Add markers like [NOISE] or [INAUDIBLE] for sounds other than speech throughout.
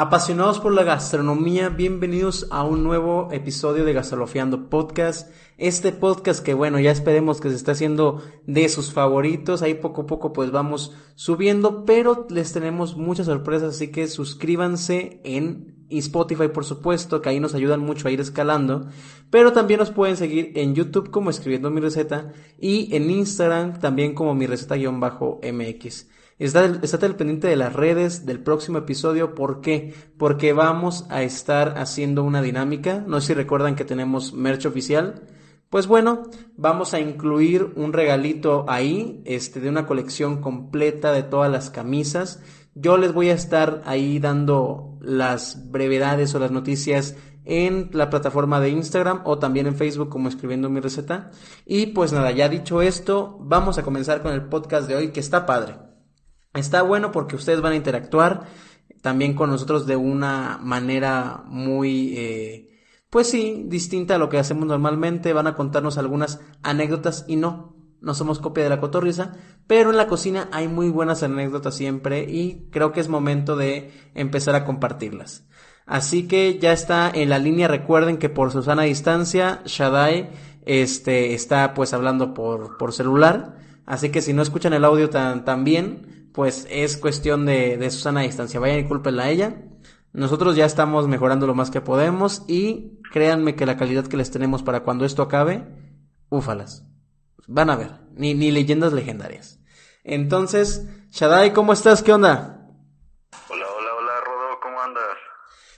Apasionados por la gastronomía, bienvenidos a un nuevo episodio de Gastrolofiando Podcast. Este podcast que bueno, ya esperemos que se esté haciendo de sus favoritos. Ahí poco a poco pues vamos subiendo, pero les tenemos muchas sorpresas, así que suscríbanse en Spotify por supuesto, que ahí nos ayudan mucho a ir escalando. Pero también nos pueden seguir en YouTube como escribiendo mi receta y en Instagram también como mi receta-mx. Estate al pendiente de las redes del próximo episodio. ¿Por qué? Porque vamos a estar haciendo una dinámica. No sé si recuerdan que tenemos merch oficial. Pues bueno, vamos a incluir un regalito ahí, este, de una colección completa de todas las camisas. Yo les voy a estar ahí dando las brevedades o las noticias en la plataforma de Instagram o también en Facebook como escribiendo mi receta. Y pues nada, ya dicho esto, vamos a comenzar con el podcast de hoy que está padre. Está bueno porque ustedes van a interactuar también con nosotros de una manera muy, eh, pues sí, distinta a lo que hacemos normalmente. Van a contarnos algunas anécdotas y no, no somos copia de la cotorriza, pero en la cocina hay muy buenas anécdotas siempre y creo que es momento de empezar a compartirlas. Así que ya está en la línea, recuerden que por Susana distancia, Shadai este, está pues hablando por, por celular, así que si no escuchan el audio tan, tan bien, pues es cuestión de, de Susana a distancia. Vayan y cúlpenla a ella. Nosotros ya estamos mejorando lo más que podemos y créanme que la calidad que les tenemos para cuando esto acabe, úfalas. Van a ver, ni, ni leyendas legendarias. Entonces, Shadai, ¿cómo estás? ¿Qué onda? Hola, hola, hola, Rodo, ¿cómo andas?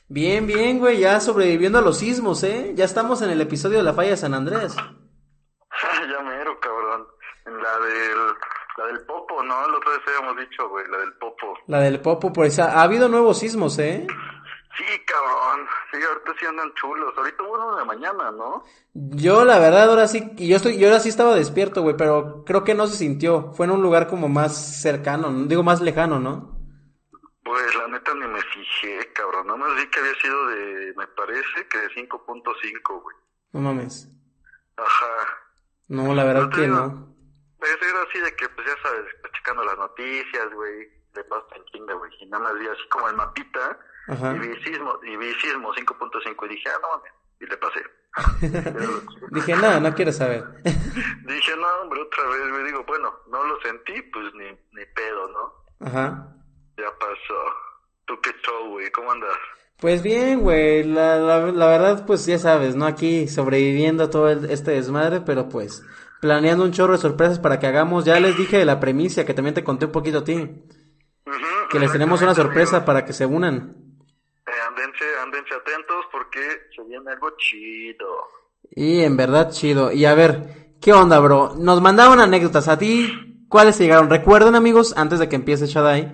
Bien, bien, güey, ya sobreviviendo a los sismos, ¿eh? Ya estamos en el episodio de la falla de San Andrés. [LAUGHS] ya mero, cabrón. En la del la del Popo, ¿no? La otra vez habíamos dicho, güey, la del Popo. La del Popo, pues ha, habido nuevos sismos, ¿eh? Sí, cabrón. Sí, ahorita sí andan chulos. Ahorita hubo uno de mañana, ¿no? Yo, la verdad, ahora sí, yo estoy, yo ahora sí estaba despierto, güey, pero creo que no se sintió. Fue en un lugar como más cercano, digo más lejano, ¿no? Pues la neta ni me fijé, cabrón. No me vi que había sido de, me parece que de 5.5, güey. No mames. Ajá. No, la verdad que no. Pues era así de que, pues ya sabes, pues, checando las noticias, güey, de paso en chinga, güey, y nada más vi así como el mapita, y vi sismo, y vi sismo 5.5, y dije, ah, no y le pasé. [LAUGHS] dije, no, no quiero saber. [LAUGHS] dije, no, hombre, otra vez, me digo, bueno, no lo sentí, pues ni, ni pedo, ¿no? Ajá. Ya pasó. ¿Tú qué show, güey? ¿Cómo andas? Pues bien, güey, la, la, la verdad, pues ya sabes, ¿no? Aquí sobreviviendo todo este desmadre, pero pues planeando un chorro de sorpresas para que hagamos. Ya les dije de la premisa, que también te conté un poquito a ti. que les tenemos una sorpresa para que se unan. Eh, andense, atentos porque se viene algo chido. Y en verdad chido. Y a ver, ¿qué onda, bro? Nos mandaron anécdotas a ti. ¿Cuáles llegaron? Recuerden, amigos, antes de que empiece Shadai,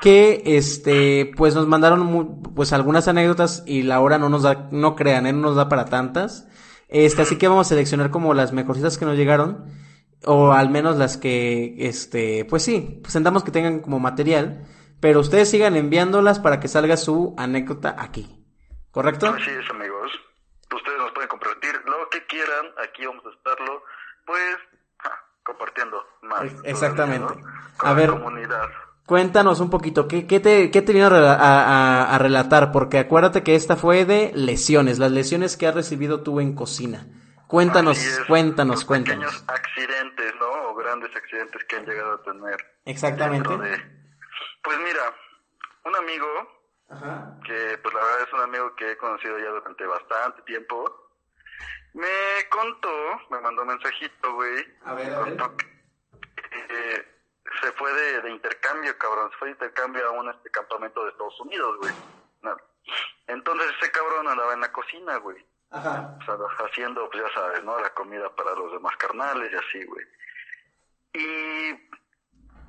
que este, pues nos mandaron pues algunas anécdotas y la hora no nos da, no crean, ¿eh? no nos da para tantas. Este, así que vamos a seleccionar como las mejorcitas que nos llegaron. O al menos las que, este, pues sí, presentamos que tengan como material. Pero ustedes sigan enviándolas para que salga su anécdota aquí. ¿Correcto? Así es, amigos. Ustedes nos pueden compartir lo que quieran. Aquí vamos a estarlo, pues, compartiendo más. Exactamente. a ver. Comunidad. Cuéntanos un poquito, ¿qué, qué, te, qué te vino a, a, relatar? Porque acuérdate que esta fue de lesiones, las lesiones que has recibido tú en cocina. Cuéntanos, cuéntanos, cuéntanos. Pequeños accidentes, ¿no? O grandes accidentes que han llegado a tener. Exactamente. Pues mira, un amigo, que pues la verdad es un amigo que he conocido ya durante bastante tiempo, me contó, me mandó un mensajito, güey. A ver, a ver. Que, se fue de, intercambio, cabrón. Se fue de intercambio a un este campamento de Estados Unidos, güey. Entonces ese cabrón andaba en la cocina, güey. Ajá. O sea, haciendo, pues ya sabes, ¿no? La comida para los demás carnales y así, güey. Y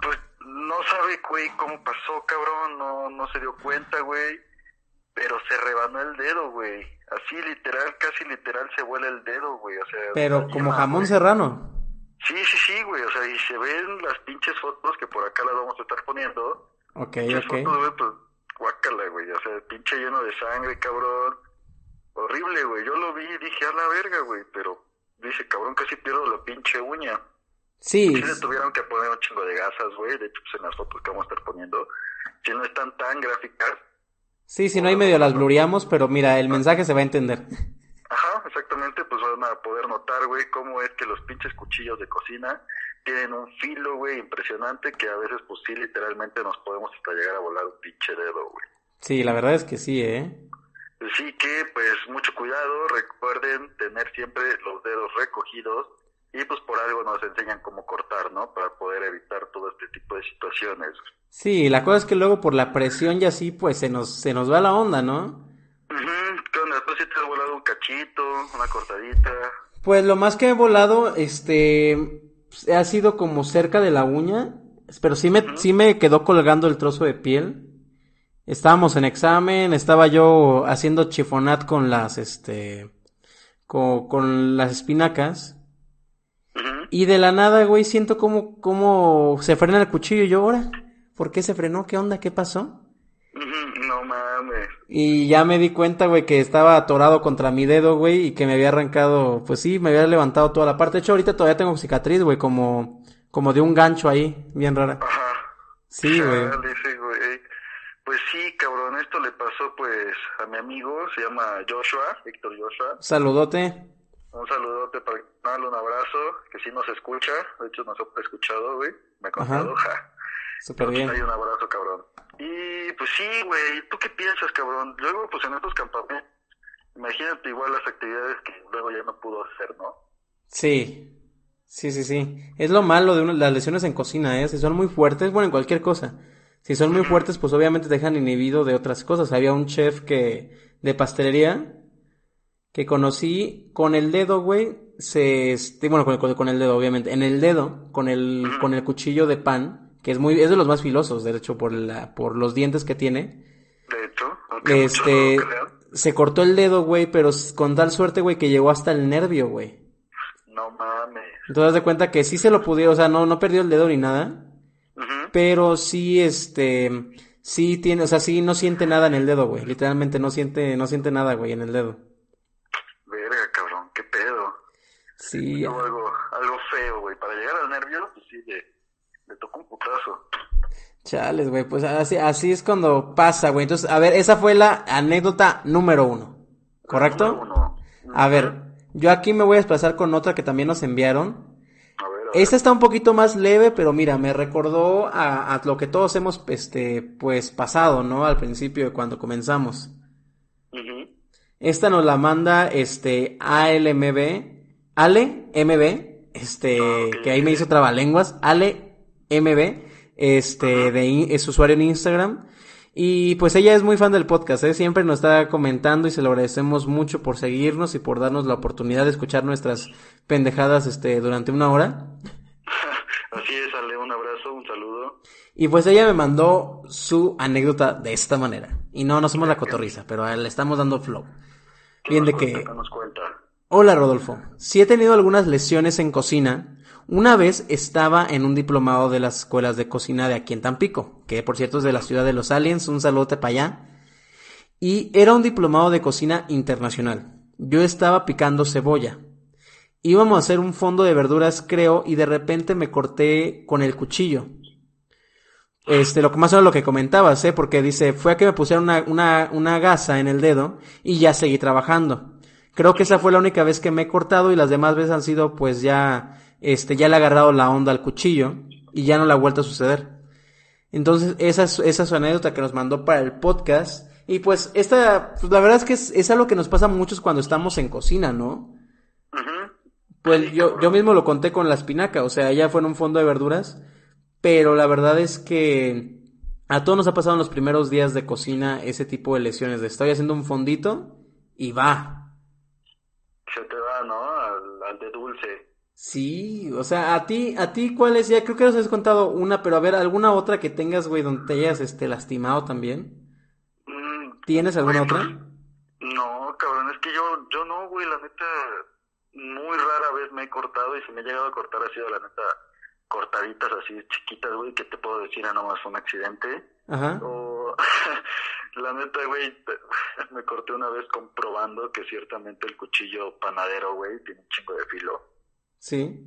pues no sabe, güey, cómo pasó, cabrón, no, no se dio cuenta, güey, pero se rebanó el dedo, güey. Así literal, casi literal se vuela el dedo, güey, o sea. Pero como jamón serrano. Sí, sí, sí, güey, o sea, y se ven las pinches fotos que por acá las vamos a estar poniendo. Ok, ok. Fotos, güey, pues, guácala, güey, o sea, pinche lleno de sangre, cabrón. Horrible, güey, yo lo vi y dije, a la verga, güey, pero dice, cabrón, casi pierdo la pinche uña. Sí. Sí le tuvieron que poner un chingo de gasas, güey, de hecho, pues en las fotos que vamos a estar poniendo, si no están tan gráficas. Sí, si no hay medio las blureamos, pero mira, el mensaje se va a entender. Ajá, exactamente, pues van a poder notar, güey, cómo es que los pinches cuchillos de cocina tienen un filo, güey, impresionante que a veces, pues sí, literalmente nos podemos hasta llegar a volar un pinche dedo, güey. Sí, la verdad es que sí, ¿eh? Sí que, pues, mucho cuidado, recuerden tener siempre los dedos recogidos y pues por algo nos enseñan cómo cortar, ¿no? Para poder evitar todo este tipo de situaciones. Sí, la cosa es que luego por la presión y así, pues se nos, se nos va la onda, ¿no? ¿Qué onda? ¿Tú sí te has volado un cachito, una cortadita? Pues lo más que he volado, este, ha sido como cerca de la uña, pero sí me, sí me quedó colgando el trozo de piel. Estábamos en examen, estaba yo haciendo chifonat con las, este, con, con las espinacas. Y de la nada, güey, siento como, como se frena el cuchillo. Y yo, ahora, ¿por qué se frenó? ¿Qué onda? ¿Qué pasó? Mames. Y ya me di cuenta, güey, que estaba atorado contra mi dedo, güey, y que me había arrancado, pues sí, me había levantado toda la parte. De hecho, ahorita todavía tengo cicatriz, güey, como, como de un gancho ahí, bien rara. Ajá. Sí, güey. Pues sí, cabrón, esto le pasó pues a mi amigo, se llama Joshua, Héctor Joshua. Saludote. Un saludote para darle un abrazo, que sí nos escucha, de hecho nos ha escuchado, güey, me ha contado, ja. Súper bien. Hay un abrazo, cabrón. Y pues sí, güey, ¿tú qué piensas, cabrón? Luego, pues en estos campamentos, imagínate igual las actividades que luego ya no pudo hacer, ¿no? Sí, sí, sí, sí. Es lo malo de las lesiones en cocina, ¿eh? Si son muy fuertes, bueno, en cualquier cosa. Si son muy fuertes, pues obviamente te dejan inhibido de otras cosas. Había un chef que, de pastelería, que conocí con el dedo, güey, se, este, bueno, con el, con el dedo, obviamente, en el dedo, con el, con el cuchillo de pan, que es muy, es de los más filosos, de hecho, por la, por los dientes que tiene. De hecho, este, se cortó el dedo, güey, pero con tal suerte, güey, que llegó hasta el nervio, güey. No mames. Entonces, de cuenta que sí se lo pudiera, o sea, no, no perdió el dedo ni nada. Pero sí, este, sí tiene, o sea, sí no siente nada en el dedo, güey. Literalmente no siente, no siente nada, güey, en el dedo. Verga, cabrón, qué pedo. Sí. Algo, algo feo, güey. Para llegar al nervio, pues sí, de Chales, güey, pues así, así es cuando pasa, güey. Entonces, a ver, esa fue la anécdota número uno, ¿correcto? Número uno. A ver, yo aquí me voy a desplazar con otra que también nos enviaron. Esta está un poquito más leve, pero mira, me recordó a, lo que todos hemos, este, pues, pasado, ¿no? Al principio de cuando comenzamos. Esta nos la manda, este, ALMB, Ale, MB, este, ah, que ahí me hizo trabalenguas, Ale MB, este, de, es usuario en Instagram. Y pues ella es muy fan del podcast, ¿eh? siempre nos está comentando y se lo agradecemos mucho por seguirnos y por darnos la oportunidad de escuchar nuestras pendejadas este, durante una hora. [LAUGHS] Así es, Ale, un abrazo, un saludo. Y pues ella me mandó su anécdota de esta manera. Y no, no somos la cotorriza, pero le estamos dando flow. Bien de que... Hola Rodolfo, si he tenido algunas lesiones en cocina, una vez estaba en un diplomado de las escuelas de cocina de aquí en Tampico, que por cierto es de la ciudad de los aliens, un saludo para allá. Y era un diplomado de cocina internacional. Yo estaba picando cebolla. Íbamos a hacer un fondo de verduras, creo, y de repente me corté con el cuchillo. Este, lo que más o menos lo que comentabas, ¿eh? Porque dice, fue a que me pusieron una, una, una gasa en el dedo y ya seguí trabajando. Creo que esa fue la única vez que me he cortado y las demás veces han sido pues ya este, ya le ha agarrado la onda al cuchillo y ya no le ha vuelto a suceder. Entonces, esa es, esa es su anécdota que nos mandó para el podcast. Y pues, esta, pues la verdad es que es, es algo que nos pasa a muchos cuando estamos en cocina, ¿no? Pues yo, yo mismo lo conté con la espinaca, o sea, ya fue en un fondo de verduras, pero la verdad es que a todos nos ha pasado en los primeros días de cocina ese tipo de lesiones, de estoy haciendo un fondito y va. Se te va, ¿no? al de dulce. Sí, o sea, a ti, a ti, ¿cuál es? Ya creo que nos has contado una, pero a ver, ¿alguna otra que tengas, güey, donde te hayas, este, lastimado también? Mm, ¿Tienes alguna otra? No, cabrón, es que yo, yo no, güey, la neta, muy rara vez me he cortado y si me he llegado a cortar ha sido la neta cortaditas así chiquitas, güey, que te puedo decir, a ah, nomás un accidente. Ajá. O, [LAUGHS] la neta, güey, [LAUGHS] me corté una vez comprobando que ciertamente el cuchillo panadero, güey, tiene un chingo de filo. Sí.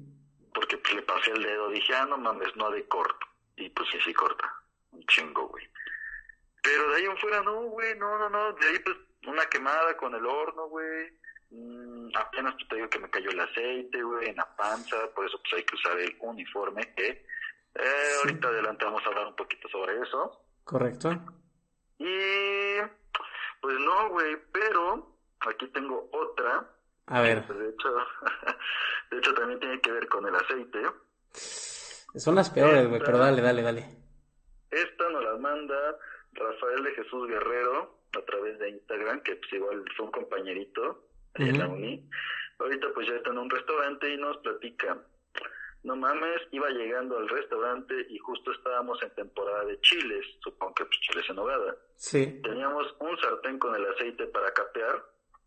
Porque pues, le pasé el dedo, dije, ah, no mames, no de corto. Y pues sí, sí corta. Un chingo, güey. Pero de ahí en fuera, no, güey, no, no, no. De ahí, pues, una quemada con el horno, güey. Mm, apenas te digo que me cayó el aceite, güey, en la panza. Por eso, pues, hay que usar el uniforme, que eh, ahorita adelante vamos a hablar un poquito sobre eso. Correcto. Y, pues no, güey, pero aquí tengo otra a ver. De hecho, [LAUGHS] de hecho, también tiene que ver con el aceite. Son las peores, güey, pero dale, dale, dale. Esta nos la manda Rafael de Jesús Guerrero a través de Instagram, que pues igual fue un compañerito en la uni. Ahorita pues ya está en un restaurante y nos platica. No mames, iba llegando al restaurante y justo estábamos en temporada de chiles, supongo que pues chiles en hogada. Sí. Teníamos un sartén con el aceite para capear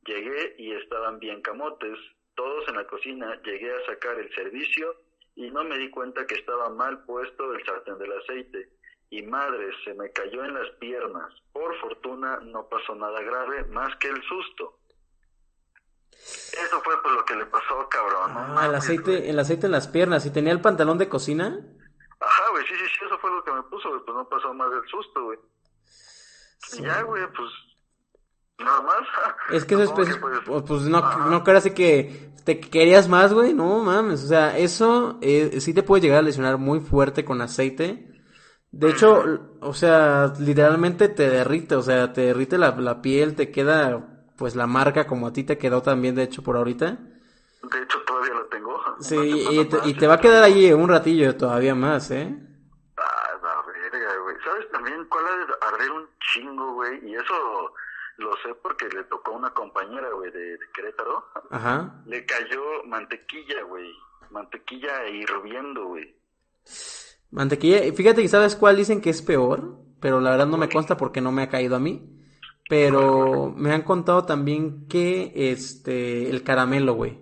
Llegué y estaban bien camotes, todos en la cocina, llegué a sacar el servicio y no me di cuenta que estaba mal puesto el sartén del aceite. Y madre, se me cayó en las piernas. Por fortuna no pasó nada grave más que el susto. Eso fue por lo que le pasó, cabrón. Ah, el aceite, el aceite en las piernas. ¿Y tenía el pantalón de cocina? Ajá, güey, sí, sí, sí, eso fue lo que me puso, güey. Pues no pasó más del susto, güey. Y ya, güey, pues Nada más. Es que eso es, pues, pues, pues, no, no creas que te querías más, güey, no mames, o sea, eso eh, sí te puede llegar a lesionar muy fuerte con aceite. De hecho, o sea, literalmente te derrite, o sea, te derrite la, la piel, te queda pues la marca como a ti te quedó también, de hecho, por ahorita. De hecho, todavía la tengo. [LAUGHS] Sí, y, te, y te va a quedar ahí un ratillo todavía más, ¿eh? Ah, la verga, güey. ¿Sabes también cuál es arder un chingo, güey? Y eso lo sé porque le tocó a una compañera, güey, de, Querétaro. Ajá. Le cayó mantequilla, güey. Mantequilla hirviendo, güey. Mantequilla, fíjate que sabes cuál dicen que es peor, pero la verdad no me consta porque no me ha caído a mí. Pero me han contado también que este el caramelo, güey.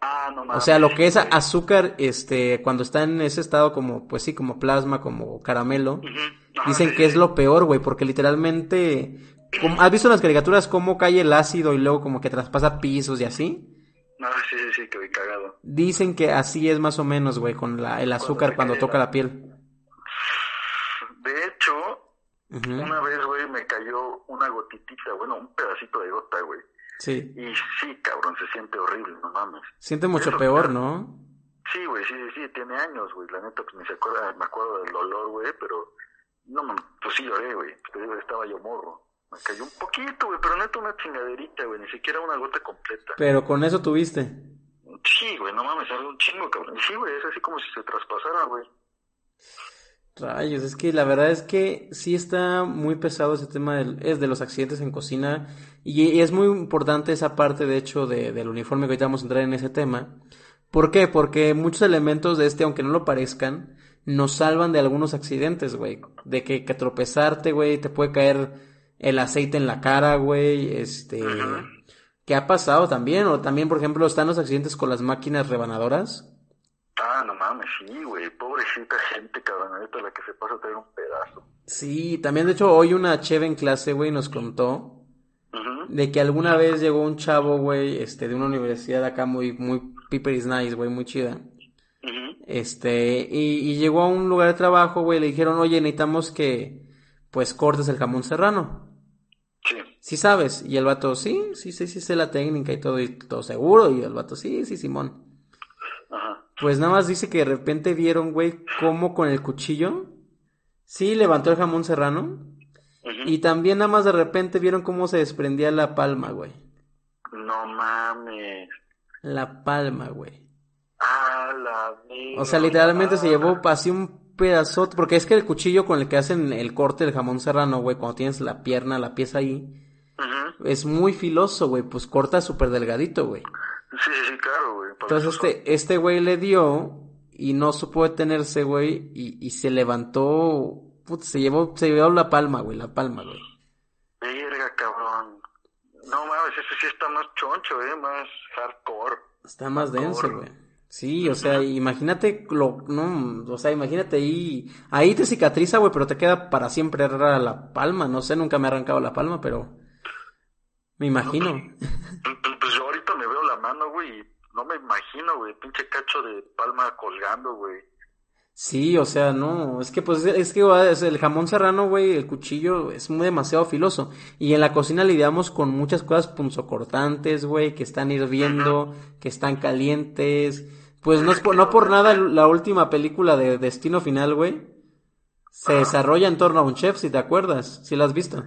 Ah, no O sea, lo que es azúcar, este, cuando está en ese estado como, pues sí, como plasma, como caramelo, dicen que es lo peor, güey, porque literalmente ¿Has visto en las caricaturas cómo cae el ácido y luego como que traspasa pisos y así? No, sí, sí, sí, que cagado. Dicen que así es más o menos, güey, con la, el azúcar cuando, toca la... piel. De hecho, una vez, güey, me cayó una gotitita, bueno, un pedacito de gota, güey. Sí. Y sí, cabrón, se siente horrible, no mames. Siente mucho peor, ¿no? Sí, güey, sí, sí, sí, tiene años, güey. La neta, pues ni se acuerda, me acuerdo del dolor, güey, pero... No, pues sí lloré, güey. Estaba yo morro. Me cayó un poquito, güey, pero neto una chingaderita, güey, ni siquiera una gota completa. Pero con eso tuviste. Sí, güey, no mames, sale un chingo, cabrón. Sí, güey, es así como si se traspasara, güey. Rayos, es que la verdad es que sí está muy pesado ese tema del, es de los accidentes en cocina y, es muy importante esa parte de hecho de, del uniforme que ahorita vamos a entrar en ese tema. ¿Por qué? Porque muchos elementos de este, aunque no lo parezcan, nos salvan de algunos accidentes, güey. De que, que tropezarte, güey, te puede caer el aceite en la cara, güey, este... ¿Qué ha pasado también? O también, por ejemplo, están los accidentes con las máquinas rebanadoras. Ah, no mames, sí, güey. Pobrecita gente, cabrón. Ahorita la que se pasa a tener un pedazo. Sí, también, de hecho, hoy una cheve en clase, güey, nos contó de que alguna vez llegó un chavo, güey, este, de una universidad acá muy, muy piper is nice, güey, muy chida. Este, y, y, llegó a un lugar de trabajo, güey, le dijeron, oye, necesitamos que, pues cortes el jamón serrano. Sí. Sabes. Y el vato, sí, sí, sí, sí sé la técnica y todo, y todo seguro. Y el vato, sí, sí, Simón. Ajá. Pues nada más dice que de repente vieron, güey, cómo con el cuchillo, sí, levantó el jamón serrano. Y también nada más de repente vieron cómo se desprendía la palma, güey. No mames. La palma, güey. Ah, la O sea, literalmente se llevó así un pedazote, porque es que el cuchillo con el que hacen el corte del jamón serrano, güey, cuando tienes la pierna, la pieza ahí, es muy filoso, güey, pues corta súper delgadito, güey. Sí, sí, claro, güey. Entonces este, este güey le dio y no supo detenerse, güey, y, y se levantó, putz, se llevó, se llevó la palma, güey, la palma, güey. Verga, cabrón. No mames, ese sí está más choncho, eh, más hardcore. Está más denso, güey. Sí, o sea, imagínate lo, no, o sea, imagínate ahí, ahí te cicatriza, güey, pero te queda para siempre rara la palma, no sé, nunca me ha arrancado la palma, pero me imagino. Pues, pues, pues, yo ahorita me veo la mano, güey, y no me imagino, güey, pinche cacho de palma colgando, güey. Sí, o sea, no, es que pues es que el jamón serrano, güey, el cuchillo es muy demasiado filoso. Y en la cocina lidiamos con muchas cosas punzocortantes, güey, que están hirviendo, que están calientes. Pues no es por, no por nada la última película de Destino Final, güey, se desarrolla en torno a un chef, si te acuerdas, si la has visto.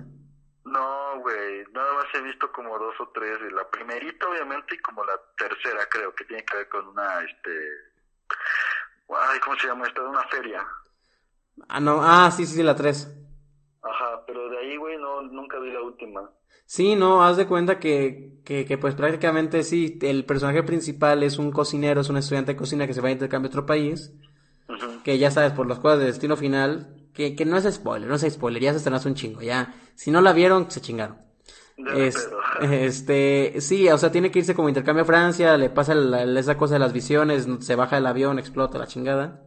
He visto como dos o tres, la primerita obviamente y como la tercera creo que tiene que ver con una, este Ay, ¿cómo se llama esta? De una feria. Ah, no, ah, sí, sí, sí, la 3. Ajá, pero de ahí, güey, no, nunca vi la última. Sí, no, haz de cuenta que, que, que, pues prácticamente sí, el personaje principal es un cocinero, es un estudiante de cocina que se va a intercambio a otro país, que ya sabes, por las cosas de destino final, que, que no es spoiler, no es spoiler, ya se estrenaste un chingo, ya, si no la vieron, se chingaron. Es, [LAUGHS] este, sí, o sea, tiene que irse como intercambio a Francia, le pasa esa cosa de las visiones, se baja el avión, explota la chingada.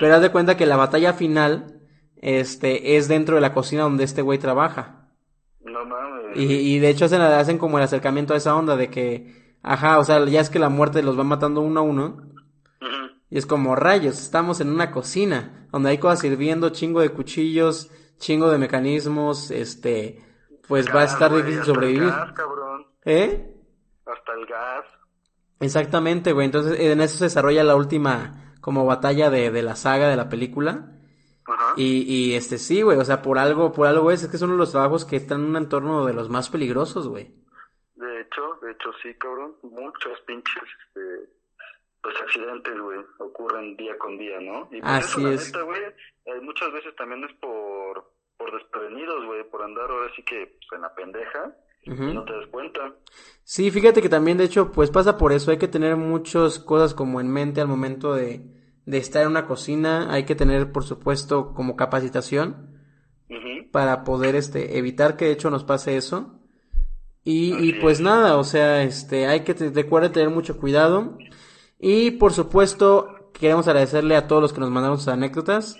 Pero haz de cuenta que la batalla final, este, es dentro de la cocina donde este güey trabaja. No mames. Y, y de hecho hacen, hacen como el acercamiento a esa onda de que, ajá, o sea, ya es que la muerte los va matando uno a uno. Y es como rayos, estamos en una cocina donde hay cosas sirviendo, chingo de cuchillos, chingo de mecanismos, este, pues va a estar difícil sobrevivir. Hasta el gas, cabrón. ¿Eh? Hasta el gas. Exactamente, güey. Entonces, en eso se desarrolla la última como batalla de, de la saga de la película. Ajá. Y, y este sí, güey, o sea, por algo, por algo es, es que son uno de los trabajos que están en un entorno de los más peligrosos, güey. De hecho, de hecho sí, cabrón, muchos pinches, este, pues accidentes, güey, ocurren día con día, ¿no? Y por Así eso, la es. neta, güey, eh, muchas veces también es por por desprevenidos, güey, por andar ahora sí que pues, en la pendeja y no te das cuenta. Sí, fíjate que también, de hecho, pues pasa por eso. Hay que tener muchas cosas como en mente al momento de, de estar en una cocina. Hay que tener, por supuesto, como capacitación para poder este, evitar que de hecho nos pase eso. Y, y pues nada, o sea, este, hay que te, recuerda tener mucho cuidado. Y por supuesto, queremos agradecerle a todos los que nos mandaron sus anécdotas.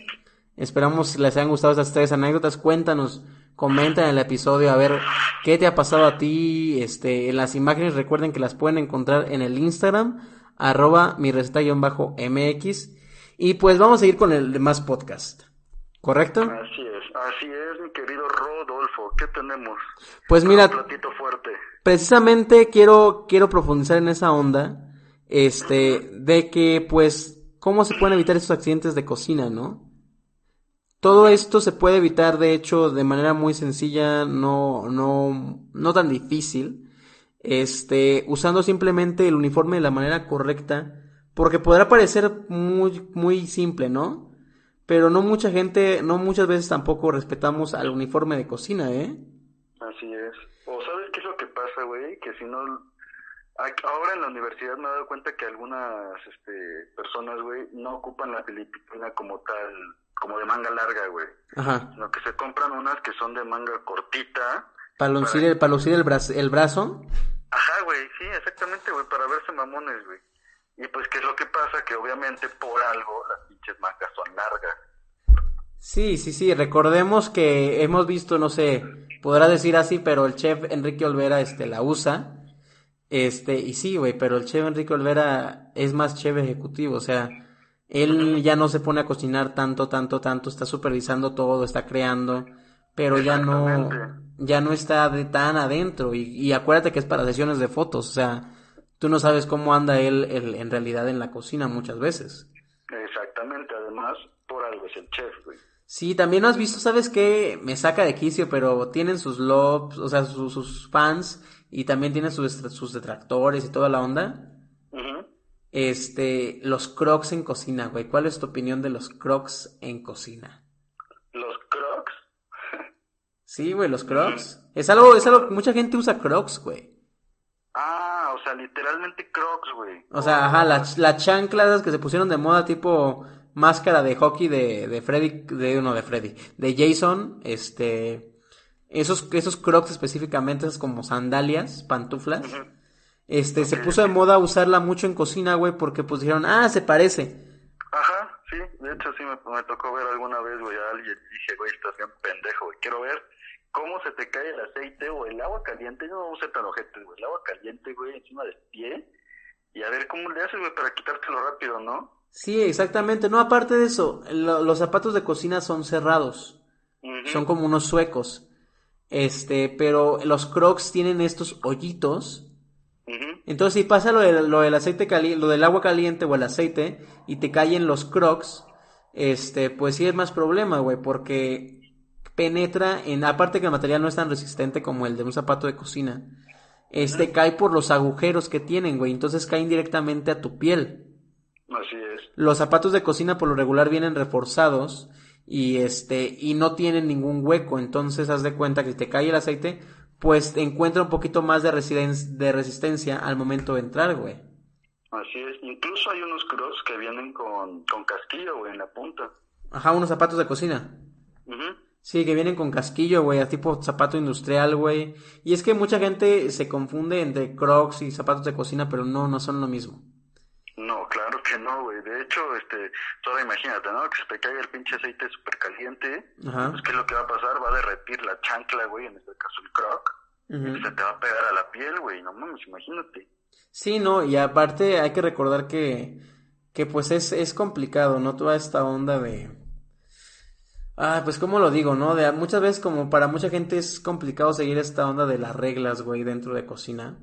Esperamos les hayan gustado estas tres anécdotas. Cuéntanos, comenta en el episodio a ver qué te ha pasado a ti. Este, en las imágenes recuerden que las pueden encontrar en el Instagram, arroba mi receta-mx. Y pues vamos a ir con el demás podcast. ¿Correcto? Así es, así es, mi querido Rodolfo. ¿Qué tenemos? Pues mira, platito fuerte. precisamente quiero, quiero profundizar en esa onda, este, de que pues, cómo se pueden evitar esos accidentes de cocina, ¿no? Todo esto se puede evitar, de hecho, de manera muy sencilla, no, no, no tan difícil, este, usando simplemente el uniforme de la manera correcta, porque podrá parecer muy, muy simple, ¿no? Pero no mucha gente, no muchas veces tampoco respetamos al uniforme de cocina, ¿eh? Así es. O sabes qué es lo que pasa, güey, que si no ahora en la universidad me he dado cuenta que algunas este, personas, güey, no ocupan la filipina como tal, como de manga larga, güey. Ajá. Sino que se compran unas que son de manga cortita. Para lucir el, para lucir el, brazo, el brazo. Ajá, güey, sí, exactamente, güey, para verse mamones, güey. Y pues, ¿qué es lo que pasa? Que obviamente por algo las pinches mangas son largas. Sí, sí, sí, recordemos que hemos visto, no sé, podrá decir así, pero el chef Enrique Olvera este la usa. Este, y sí, güey, pero el chef Enrique Olvera es más chef ejecutivo, o sea, él ya no se pone a cocinar tanto, tanto, tanto, está supervisando todo, está creando, pero ya no, ya no está de tan adentro, y, y acuérdate que es para sesiones de fotos, o sea, tú no sabes cómo anda él, él en realidad en la cocina muchas veces. Exactamente, además, por algo es el chef, güey. Sí, también has visto, ¿sabes qué? Me saca de quicio, pero tienen sus lobs, o sea, sus, sus fans, y también tienen sus, sus detractores y toda la onda. Este, los crocs en cocina, güey. ¿Cuál es tu opinión de los crocs en cocina? Los crocs. [LAUGHS] Sí, güey, los crocs. Es algo, es algo, mucha gente usa crocs, güey. Ah, o sea, literalmente crocs, güey. O sea, ajá, las la chanclas que se pusieron de moda tipo máscara de hockey de, de Freddy, de uno de Freddy, de Jason, este, esos, esos crocs específicamente, esas como sandalias, pantuflas, este, se puso de moda usarla mucho en cocina, güey, porque pues dijeron, ah, se parece. Ajá, sí, de hecho sí me, me tocó ver alguna vez, güey, a alguien dije, güey, estás bien pendejo, güey, quiero ver cómo se te cae el aceite o el agua caliente, no vamos a tan ojetes, güey, el agua caliente, güey, encima del pie, y a ver cómo le haces, güey, para quitártelo rápido, ¿no? Sí, exactamente. No, aparte de eso, los zapatos de cocina son cerrados. Son como unos suecos. Este, pero los crocs tienen estos hoyitos. Entonces, si pasa lo, lo del aceite caliente, lo del agua caliente o el aceite y te caen los crocs, este, pues sí es más problema, güey, porque penetra en, aparte que el material no es tan resistente como el de un zapato de cocina, este cae por los agujeros que tienen, güey, entonces caen directamente a tu piel. Así es. Los zapatos de cocina por lo regular vienen reforzados y este y no tienen ningún hueco, entonces haz de cuenta que te cae el aceite, pues encuentra un poquito más de, de resistencia al momento de entrar, güey. Así es, incluso hay unos crocs que vienen con, con casquillo, güey, en la punta. Ajá, unos zapatos de cocina. Sí, que vienen con casquillo, güey, a tipo zapato industrial, güey. Y es que mucha gente se confunde entre crocs y zapatos de cocina, pero no, no son lo mismo. No, claro que no, güey. De hecho, este, toda imagínate, ¿no? Que se te caiga el pinche aceite súper caliente. Ajá. Pues, ¿qué es lo que va a pasar? Va a derretir la chancla, güey, en este caso el croc. Y se te va a pegar a la piel, güey. No mames, imagínate. Sí, no, y aparte hay que recordar que, que pues es, es complicado, ¿no? Toda esta onda de... Ah, pues cómo lo digo, ¿no? De, muchas veces como para mucha gente es complicado seguir esta onda de las reglas, güey, dentro de cocina.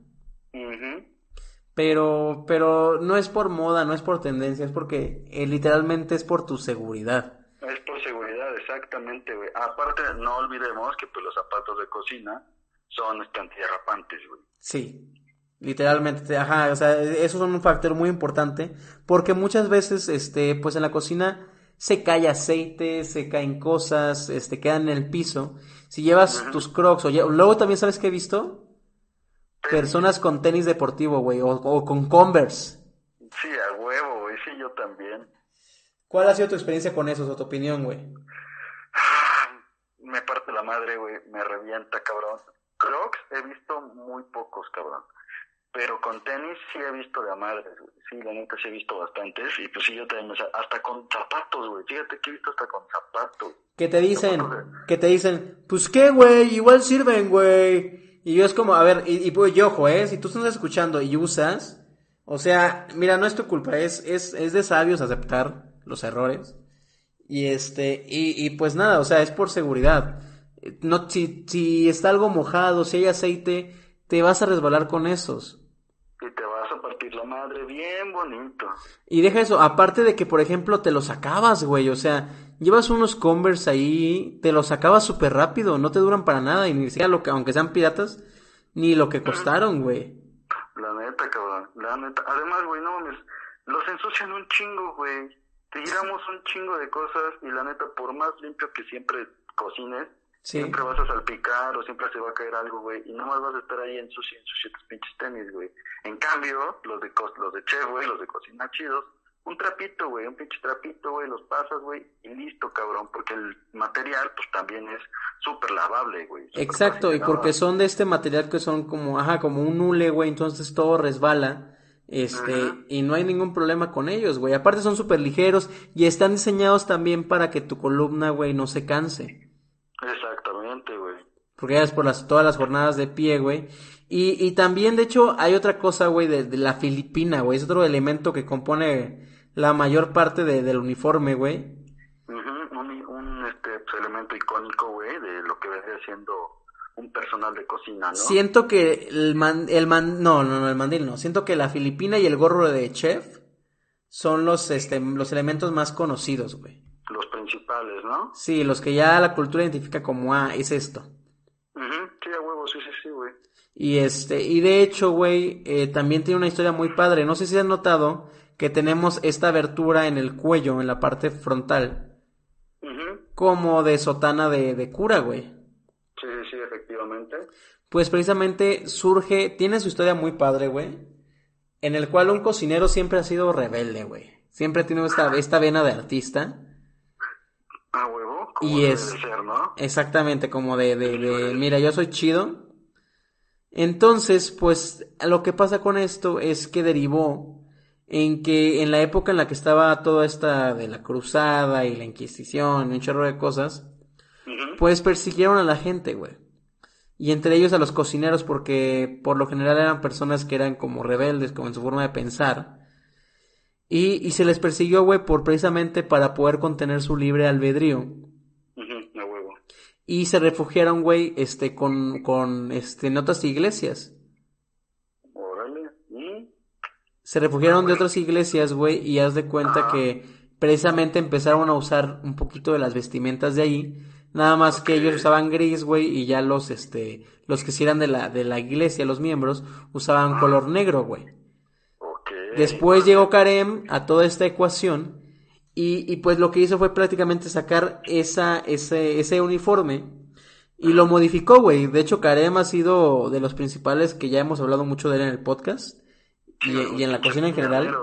Pero, pero no es por moda, no es por tendencia, es porque eh, literalmente es por tu seguridad. Es por seguridad, exactamente, güey. Aparte, no olvidemos que pues los zapatos de cocina son este, antiderrapantes, güey. Sí, literalmente, ajá, o sea, eso es un factor muy importante, porque muchas veces, este, pues en la cocina se cae aceite, se caen cosas, este, quedan en el piso. Si llevas tus crocs, o luego también sabes que he visto, personas con tenis deportivo, güey, o, con Converse. Sí, a huevo, güey, sí, yo también. ¿Cuál ha sido tu experiencia con eso, o tu opinión, güey? Me parte la madre, güey, me revienta, cabrón. Crocs he visto muy pocos, cabrón. Pero con tenis sí he visto de a madres, güey. Sí, la neta sí he visto bastantes. Y pues sí, yo también, hasta con zapatos, güey. Fíjate que he visto hasta con zapatos. ¿Qué te dicen? ¿Qué te dicen? Pues qué, güey, igual sirven, güey. Y yo es como, a ver, y, pues yo, ojo, ¿eh? Si tú estás escuchando y usas, o sea, mira, no es tu culpa, es, es, es de sabios aceptar los errores. Y este, y, y pues nada, o sea, es por seguridad. No, si, si está algo mojado, si hay aceite, te vas a resbalar con esos. Y te vas a partir la madre bien bonito. Y deja eso, aparte de que, por ejemplo, te los acabas, güey, o sea, llevas unos Converse ahí, te los acabas súper rápido, no te duran para nada, y ni siquiera lo que, aunque sean piratas, ni lo que costaron, güey. La neta, cabrón, la neta. Además, güey, no mames, los ensucian un chingo, güey. Te tiramos un chingo de cosas y la neta, por más limpio que siempre cocines, siempre vas a salpicar o siempre se va a caer algo, güey, y no más vas a estar ahí en sus tus pinches tenis, güey. En cambio, los de, los de chef, güey, los de cocina chidos, un trapito, güey, un pinche trapito, güey, los pasas, güey, y listo, cabrón, porque el material, pues también es súper lavable, güey. Exacto, y porque son de este material que son como, ajá, como un hule, güey, entonces todo resbala, este, y no hay ningún problema con ellos, güey. Aparte son súper ligeros y están diseñados también para que tu columna, güey, no se canse. Porque ya es por las, todas las jornadas de pie, güey. Y, y también, de hecho, hay otra cosa, güey, de, de la Filipina, güey. Es otro elemento que compone la mayor parte de, del uniforme, güey. un, este, pues, elemento icónico, güey, de lo que vendría siendo un personal de cocina, ¿no? Siento que el man, el man, no, no, no, el mandil no. Siento que la filipina y el gorro de chef son los, este, los elementos más conocidos, güey. Los principales, ¿no? Sí, los que ya la cultura identifica como, ah, es esto. Sí, a huevo, sí, sí, sí, güey. Y este, y de hecho, güey, eh, también tiene una historia muy padre. No sé si has notado que tenemos esta abertura en el cuello, en la parte frontal, como de sotana de, de cura, güey. Sí, sí, efectivamente. Pues precisamente surge, tiene su historia muy padre, güey. en el cual un cocinero siempre ha sido rebelde, güey. Siempre ha tenido esta, esta vena de artista. Ah, huevo. y es exactamente como de, de, de, mira, yo soy chido. Entonces, pues lo que pasa con esto es que derivó en que en la época en la que estaba toda esta de la cruzada y la inquisición y un chorro de cosas, pues persiguieron a la gente, güey y entre ellos a los cocineros porque por lo general eran personas que eran como rebeldes, como en su forma de pensar. Y, y se les persiguió, güey, por precisamente para poder contener su libre albedrío. Y se refugiaron, güey, este, con, con, este, en otras iglesias. Órale. Se refugiaron de otras iglesias, güey, y haz de cuenta que precisamente empezaron a usar un poquito de las vestimentas de ahí Nada más que ellos usaban gris, güey, y ya los, este, los que sí eran de la, de la iglesia, los miembros, usaban color negro, güey. Después llegó Karem a toda esta ecuación y, y, pues lo que hizo fue prácticamente sacar esa, ese, ese uniforme y lo modificó, güey. De hecho, Karem ha sido de los principales que ya hemos hablado mucho de él en el podcast y, y en la cocina en general.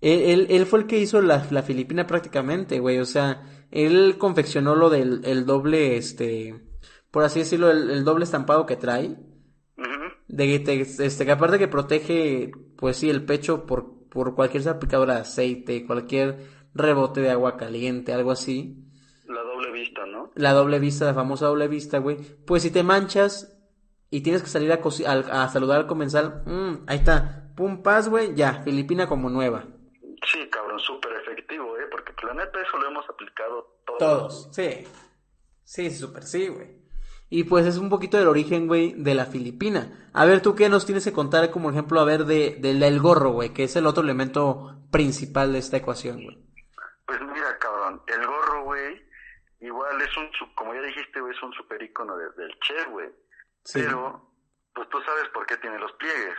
Él, él, él, fue el que hizo la, la Filipina prácticamente, güey. O sea, él confeccionó lo del el doble, este, por así decirlo, el, doble estampado que trae. De este, que aparte que protege, pues sí, el pecho por, por cualquier salpicadura de aceite, cualquier rebote de agua caliente, algo así. La doble vista, ¿no? La doble vista, la famosa doble vista, güey. Pues si te manchas y tienes que salir a, a, saludar al comensal, mmm, ahí está, pum, paz, güey, ya, Filipina como nueva. Sí, cabrón, súper efectivo, ¿eh? Porque la neta eso lo hemos aplicado todos. Todos, sí. Sí, súper sí, güey. Y pues es un poquito del origen, güey, de la Filipina. A ver, ¿tú qué nos tienes que contar como ejemplo, a ver, de, del gorro, güey, que es el otro elemento principal de esta ecuación, güey? Pues mira, cabrón, el gorro, güey, igual es un, como ya dijiste, güey, es un super icono del Che, güey. Sí. Pero, pues tú sabes por qué tiene los pliegues.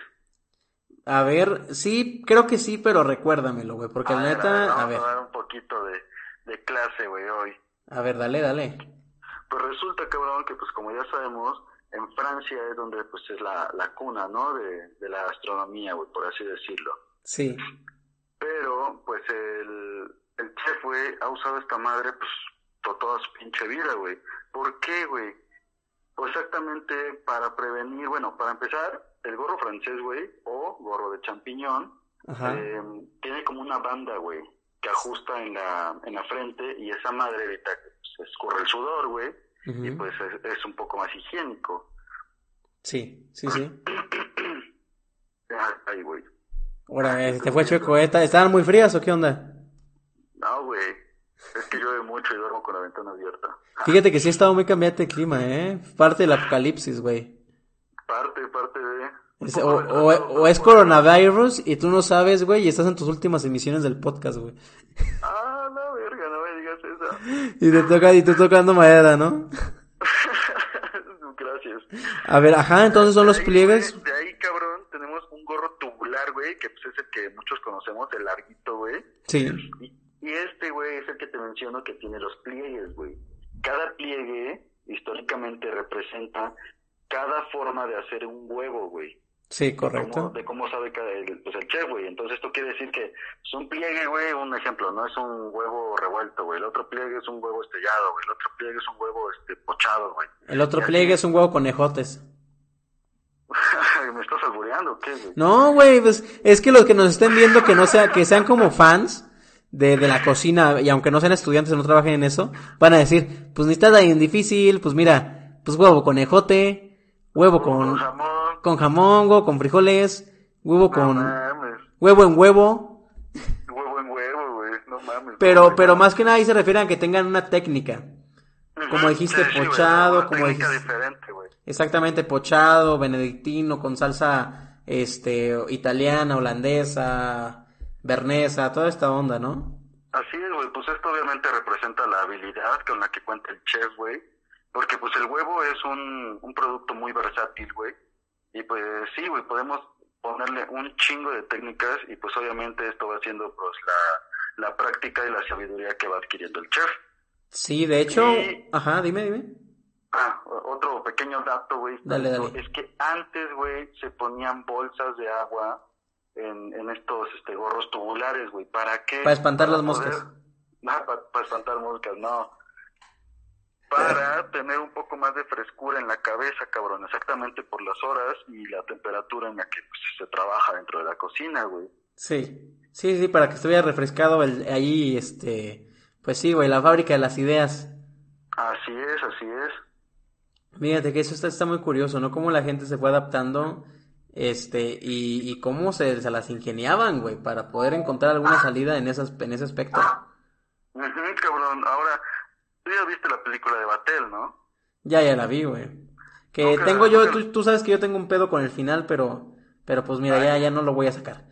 A ver, sí, creo que sí, pero recuérdamelo, güey, porque la neta, a ver. Vamos a dar un poquito de, de clase, güey, hoy. A ver, dale, dale. Pues resulta, cabrón, que pues como ya sabemos, en Francia es donde pues es la, la cuna, ¿no? De, de la astronomía, güey, por así decirlo. Sí. Pero, pues el, el chef, güey, ha usado esta madre, pues, toda su pinche vida, güey. ¿Por qué, güey? Pues exactamente para prevenir, bueno, para empezar, el gorro francés, güey, o gorro de champiñón, eh, tiene como una banda, güey, que ajusta en la, en la frente y esa madre evita que se escurre el sudor, güey, y pues es, un poco más higiénico. Sí, sí, sí. [CLEARS THROAT] Ay, güey. Ahora, ¿te fue chueco? ¿Estaban muy frías o qué onda? No, güey. Es que llueve mucho y duermo con la ventana abierta. Fíjate que sí ha estado muy cambiante el clima, ¿eh? Parte del apocalipsis, güey. Parte, parte de... o, es coronavirus y tú no sabes, güey, y estás en tus últimas emisiones del podcast, güey. Ah, no, verga, no me digas eso. [LAUGHS] y te toca, y tú tocando madera, ¿no? [LAUGHS] Gracias. A ver, ajá, entonces son los pliegues. de ahí, cabrón, tenemos un gorro tubular, güey, que pues es el que muchos conocemos, el larguito, güey. Sí. Y, este, güey, es el que te menciono que tiene los pliegues, güey. Cada pliegue históricamente representa cada forma de hacer un huevo, güey. Sí, correcto. De cómo, sabe cada, el, pues el chef, güey. Entonces esto quiere decir que es un pliegue, güey, un ejemplo, no es un huevo revuelto, güey. El otro pliegue es un huevo estrellado, güey. El otro pliegue es un huevo este, pochado, güey. El otro pliegue es un huevo con ejotes. [LAUGHS] ¿Me estás albureando qué, güey? No, güey, pues es que los que nos estén viendo que no sea, que sean como fans de, de la cocina, y aunque no sean estudiantes o no trabajen en eso, van a decir, pues ni está tan difícil, pues mira, pues huevo con ejote, huevo con, con jamón, con jamón, huevo con frijoles, huevo con, huevo en huevo. Huevo en huevo, güey, no mames. Pero, pero más que nada ahí se refieren a que tengan una técnica. Como dijiste, pochado, como dijiste. Diferente, güey. Exactamente, pochado, benedictino, con salsa, este, italiana, holandesa, Bernesa, toda esta onda, ¿no? Así es, güey, pues esto obviamente representa la habilidad con la que cuenta el chef, güey, porque pues el huevo es un, un producto muy versátil, güey, y pues sí, güey, podemos ponerle un chingo de técnicas y pues obviamente esto va siendo pues la, la práctica y la sabiduría que va adquiriendo el chef. Sí, de hecho, ajá, dime, dime. Ah, otro pequeño dato, güey. Dale, dale. Es que antes, güey, se ponían bolsas de agua en, en estos este, gorros tubulares, güey. ¿Para qué? Para espantar las moscas. [LAUGHS] Ah, para, espantar moscas, no. Para tener un poco más de frescura en la cabeza, cabrón, exactamente por las horas y la temperatura en la que pues, se trabaja dentro de la cocina, güey. Sí, sí, sí, para que estuviera refrescado el, ahí, este, pues sí, güey, la fábrica de las ideas. Así es, así es. Fíjate que eso está, está muy curioso, ¿no? Cómo la gente se fue adaptando, este, y, y cómo se, se las ingeniaban, güey, para poder encontrar alguna salida en, esas, en ese aspecto. cabrón. Ahora, tú ya viste la película de Batel, ¿no? Ya, ya la vi, güey. Que tengo yo, tú, tú, sabes que yo tengo un pedo con el final, pero, pero pues mira, ya, ya no lo voy a sacar.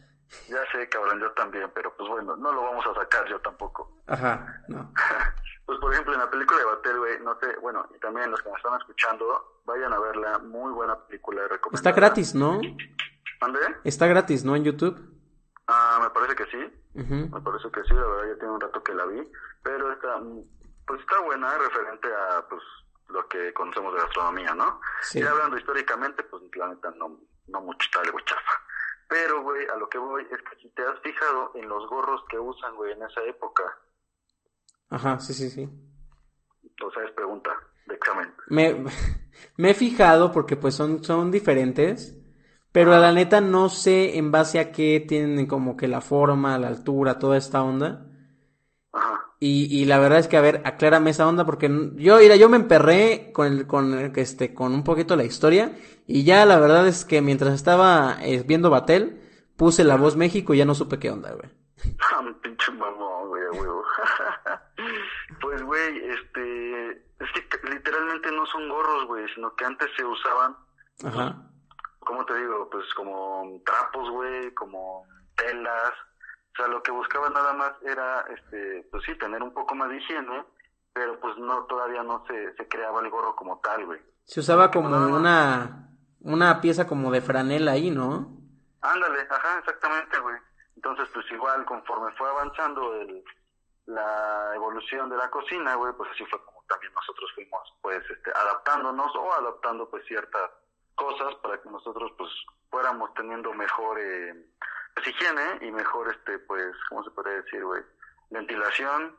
Ya sé, cabrón, yo también, pero pues bueno, no lo vamos a sacar yo tampoco. Ajá, no. [LAUGHS] pues por ejemplo, en la película de Batel, güey, no sé, bueno, y también los que me están escuchando, vayan a verla, muy buena película de Está gratis, ¿no? ¿Dónde? Está gratis, ¿no? En YouTube. Ah, me parece que sí. Me parece que sí, la verdad ya tiene un rato que la vi, pero está, pues está buena referente a, pues, lo que conocemos de gastronomía, ¿no? Sí. Ya hablando históricamente, pues la neta no, no mucho tal, güey, chafa. Pero, güey, a lo que voy es que si te has fijado en los gorros que usan, güey, en esa época. Ajá, sí, sí, sí. O sea, es pregunta de examen. Me, [LAUGHS] me he fijado porque pues son, son diferentes, pero a la neta no sé en base a qué tienen como que la forma, la altura, toda esta onda. Y, y la verdad es que, a ver, aclárame esa onda porque yo, mira, yo me emperré con, el, con, este, con un poquito la historia y ya la verdad es que mientras estaba eh, viendo Batel, puse la voz México y ya no supe qué onda, güey. [LAUGHS] Ah, pinche mamón, güey, güey. [LAUGHS] pues, güey, este, es que literalmente no son gorros, güey, sino que antes se usaban, Ajá. ¿cómo te digo? Pues como trapos, güey, como telas, o sea, lo que buscaba nada más era, este, pues sí, tener un poco más de higiene, pero pues no, todavía no se, se creaba el gorro como tal, güey. Se usaba como una, una pieza como de franela ahí, ¿no? Ándale, ajá, exactamente, güey. Entonces, pues igual, conforme fue avanzando el, la evolución de la cocina, güey, pues así fue como también nosotros fuimos, pues, este, adaptándonos o adaptando, pues, ciertas cosas para que nosotros, pues, fuéramos teniendo mejor, eh, pues, higiene y mejor, este, pues, ¿cómo se puede decir, güey? Ventilación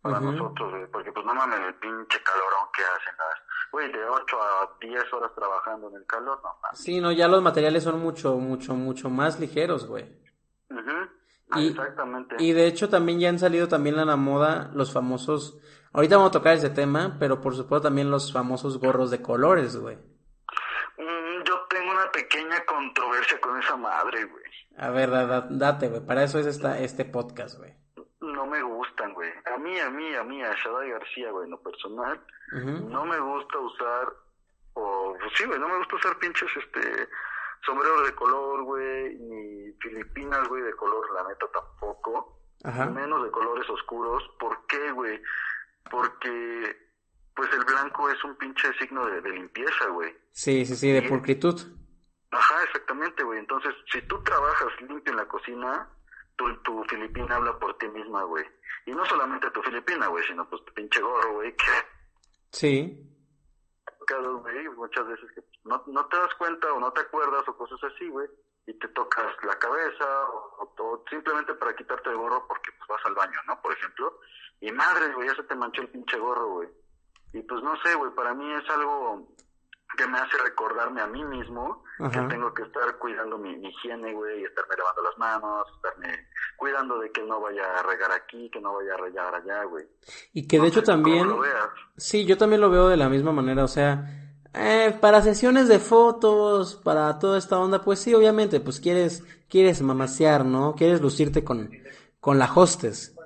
para nosotros, güey, porque pues no mames el pinche calorón que hacen las, güey, de 8 a 10 horas trabajando en el calor, no mames. Sí, no, ya los materiales son mucho, mucho, mucho más ligeros, güey. Y, Exactamente. Y de hecho también ya han salido también a la moda los famosos, ahorita vamos a tocar ese tema, pero por supuesto también los famosos gorros de colores, güey pequeña controversia con esa madre, güey. A ver, date, güey. Para eso es esta, este podcast, güey. No me gustan, güey. A mí, a mí, a mí, a Shadai García, güey, en lo personal, no me gusta usar, o pues sí, güey, no me gusta usar pinches, este, sombreros de color, güey, ni filipinas, güey, de color, la neta tampoco. Ajá. Menos de colores oscuros. ¿Por qué, güey? Porque, pues el blanco es un pinche signo de, limpieza, güey. Sí, sí, sí, de pulcritud. Ajá, exactamente, güey. Entonces, si tú trabajas limpio en la cocina, tu, tu filipina habla por ti misma, güey. Y no solamente tu filipina, güey, sino pues tu pinche gorro, güey, que... Sí. Muchas veces que no, no te das cuenta o no te acuerdas o cosas así, güey, y te tocas la cabeza o, o, simplemente para quitarte el gorro porque pues vas al baño, ¿no? Por ejemplo. Y madre, güey, ya se te manchó el pinche gorro, güey. Y pues no sé, güey, para mí es algo que me hace recordarme a mí mismo que tengo que estar cuidando mi, higiene, güey, estarme lavando las manos, estarme cuidando de que no vaya a regar aquí, que no vaya a regar allá, güey. Y que de hecho también... Sí, yo también lo veo de la misma manera, o sea, eh, para sesiones de fotos, para toda esta onda, pues sí, obviamente, pues quieres, quieres mamasear, ¿no? Quieres lucirte con, con la hostes.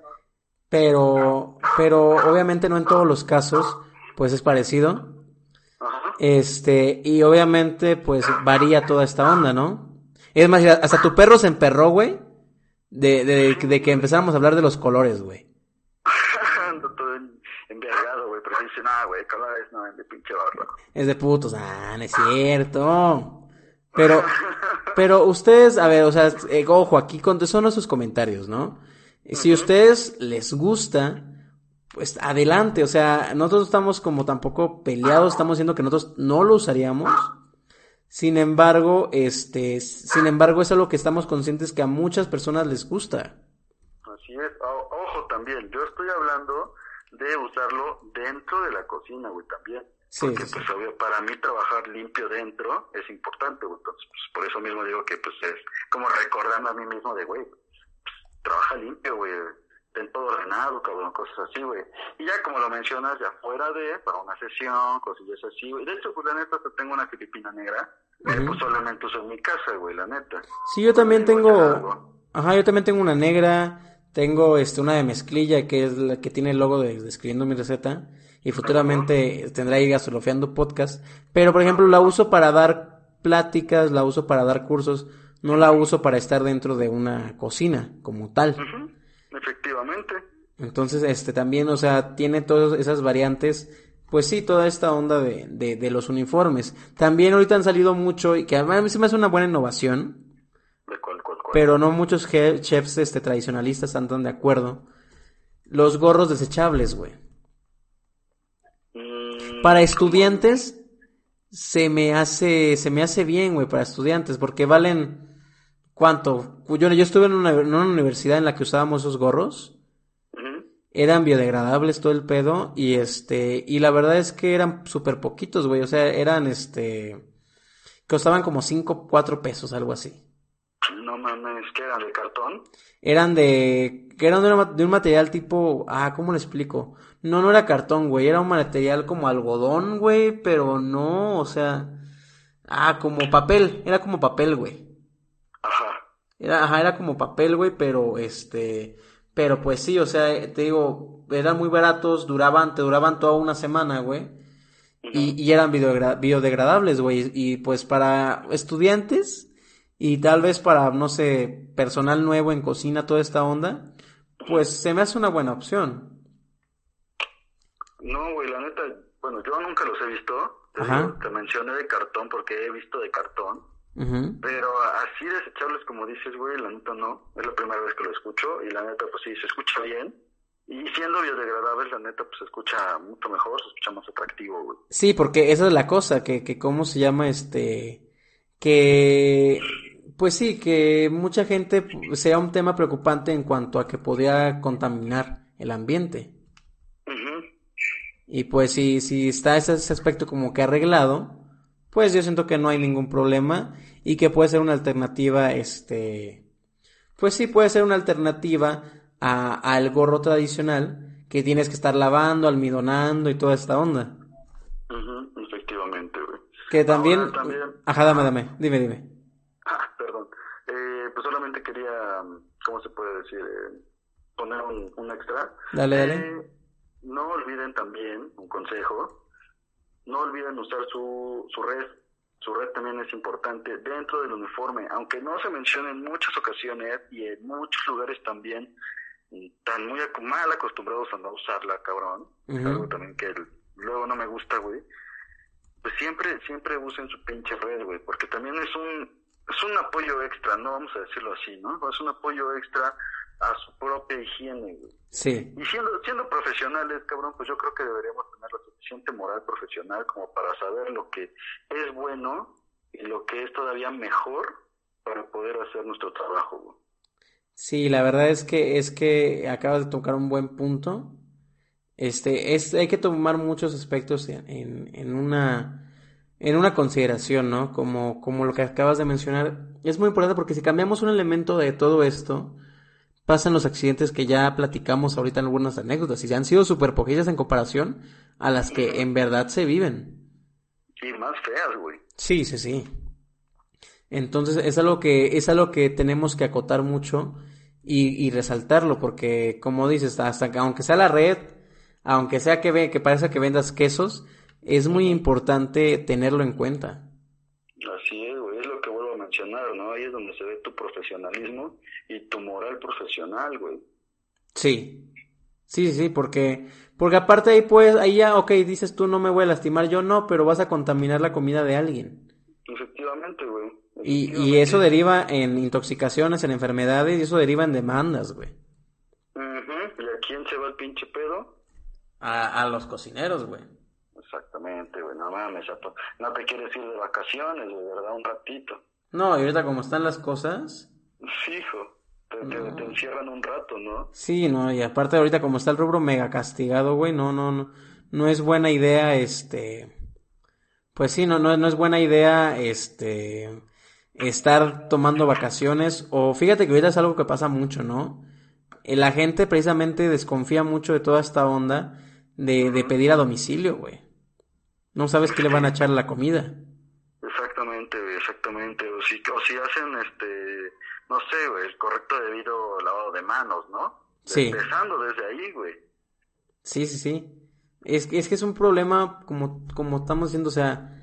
Pero, pero obviamente no en todos los casos, pues es parecido. Este, y obviamente, pues varía toda esta onda, ¿no? Es más, hasta tu perro se emperró, güey, de, de, de que empezáramos a hablar de los colores, güey. [LAUGHS] Ando todo envergado, güey, pero dice, no, güey, colores no, es de pinche barro. Es de putos, ah, no es cierto. Pero, pero ustedes, a ver, o sea, eh, ojo, aquí son sus comentarios, ¿no? Si a ustedes les gusta, pues adelante, o sea, nosotros estamos como tampoco peleados, estamos diciendo que nosotros no lo usaríamos. Sin embargo, este, sin embargo, es algo que estamos conscientes que a muchas personas les gusta. Así es. ojo también, yo estoy hablando de usarlo dentro de la cocina, güey, también. Sí, Porque, pues, obvio, para mí trabajar limpio dentro es importante, güey. Entonces, pues, por eso mismo digo que, pues, es como recordarme a mí mismo de, güey, pues, trabaja limpio, güey ten todo ordenado, cabrón, cosas así, güey. Y ya como lo mencionas, ya fuera de, para una sesión, cosillas así, güey. De hecho, pues la neta, tengo una filipina negra, pues solamente uso en mi casa, güey, la neta. Sí, yo también tengo, ajá, yo también tengo una negra, tengo este una de mezclilla, que es la que tiene el logo de describiendo mi receta, y futuramente tendrá ahí gasolofeando podcast, pero por ejemplo la uso para dar pláticas, la uso para dar cursos, no la uso para estar dentro de una cocina como tal. Efectivamente. Entonces, este también, o sea, tiene todas esas variantes. Pues sí, toda esta onda de, de, los uniformes. También ahorita han salido mucho, y que a mí se me hace una buena innovación. ¿De cuál, cuál, cuál? Pero no muchos chefs este, tradicionalistas están tan de acuerdo. Los gorros desechables, güey. Mm, para estudiantes se me hace se me hace bien, güey, para estudiantes, porque valen ¿Cuánto? Yo, yo estuve en una, universidad en la que usábamos esos gorros. Eran biodegradables todo el pedo. Y este, y la verdad es que eran súper poquitos, güey. O sea, eran este. Costaban como 5, 4 pesos, algo así. No mames, ¿qué eran de cartón? Eran de. eran de, de un material tipo. Ah, ¿cómo le explico? No, no era cartón, güey. Era un material como algodón, güey. Pero no, o sea. Ah, como papel. Era como papel, güey. Era, ajá, era como papel, güey, pero este, pero pues sí, o sea, te digo, eran muy baratos, duraban, te duraban toda una semana, güey. Y, y, eran biodegradables, güey. Y pues para estudiantes y tal vez para, no sé, personal nuevo en cocina, toda esta onda, pues se me hace una buena opción. No, güey, la neta, bueno, yo nunca los he visto. Te, te mencioné de cartón porque he visto de cartón. Pero así desechables como dices, güey, la neta no. Es la primera vez que lo escucho y la neta, pues sí, se escucha bien. Y siendo biodegradable, la neta, pues se escucha mucho mejor, se escucha más atractivo, güey. Sí, porque esa es la cosa, que, que cómo se llama este... Que... Pues sí, que mucha gente sea un tema preocupante en cuanto a que podría contaminar el ambiente. Y pues si, si está ese aspecto como que arreglado, pues yo siento que no hay ningún problema y que puede ser una alternativa, este, pues sí puede ser una alternativa a, al gorro tradicional que tienes que estar lavando, almidonando y toda esta onda. efectivamente, güey. Que también... Ajá, dame, dame, dime, dime. [LAUGHS] Ah, perdón. Eh, pues solamente quería, ¿cómo se puede decir? Eh, poner un, extra. Dale, dale. Eh, no olviden también, un consejo, no olviden usar su, su red. Su red también es importante dentro del uniforme, aunque no se mencione en muchas ocasiones y en muchos lugares también, tan muy mal acostumbrados a no usarla, cabrón. Algo también que luego no me gusta, güey. Pues siempre, siempre usen su pinche red, güey, porque también es un, es un apoyo extra, no vamos a decirlo así, ¿no? Es un apoyo extra a su propia higiene, güey. Sí. Y siendo, siendo profesionales, cabrón, pues yo creo que deberíamos tener la suficiente moral profesional como para saber lo que es bueno y lo que es todavía mejor para poder hacer nuestro trabajo, güey. Sí, la verdad es que es que acabas de tocar un buen punto. Este, es, hay que tomar muchos aspectos en, en una en una consideración, ¿no? Como, como lo que acabas de mencionar. Es muy importante porque si cambiamos un elemento de todo esto, pasan los accidentes que ya platicamos ahorita en algunas anécdotas y se han sido súper poquillas en comparación a las que en verdad se viven. Sí, más feas, güey. Sí, sí, sí. Entonces es algo que, es algo que tenemos que acotar mucho y, y resaltarlo porque, como dices, hasta aunque sea la red, aunque sea que, ve, que parezca que vendas quesos, es muy importante tenerlo en cuenta. Así es, güey, es lo que vuelvo a mencionar, ¿no? Ahí es donde se ve tu profesionalismo y tu moral profesional, güey. Sí. Sí, sí, porque porque aparte ahí pues ahí ya, ok, dices tú no me voy a lastimar, yo no, pero vas a contaminar la comida de alguien. Efectivamente, güey. Y, y eso deriva en intoxicaciones, en enfermedades, y eso deriva en demandas, güey. ¿Y a quién se va el pinche pedo? A, a los cocineros, güey. Exactamente, güey, no mames, no te quieres ir de vacaciones, de verdad, un ratito. No, y ahorita como están las cosas... Fijo, te, te, encierran un rato, ¿no? Sí, no, y aparte ahorita como está el rubro mega castigado, güey, no, no, no, no es buena idea, este... Pues sí, no, no, no es buena idea, este estar tomando vacaciones o fíjate que ahorita es algo que pasa mucho, ¿no? Eh, la gente precisamente desconfía mucho de toda esta onda de, de pedir a domicilio, güey. No sabes qué le van a echar a la comida. Exactamente, exactamente. O si, o si hacen, este, no sé, güey, el correcto debido lavado de manos, ¿no? Sí. Empezando desde ahí, güey. Sí, sí, sí. Es, es que es un problema, como, como estamos diciendo, o sea,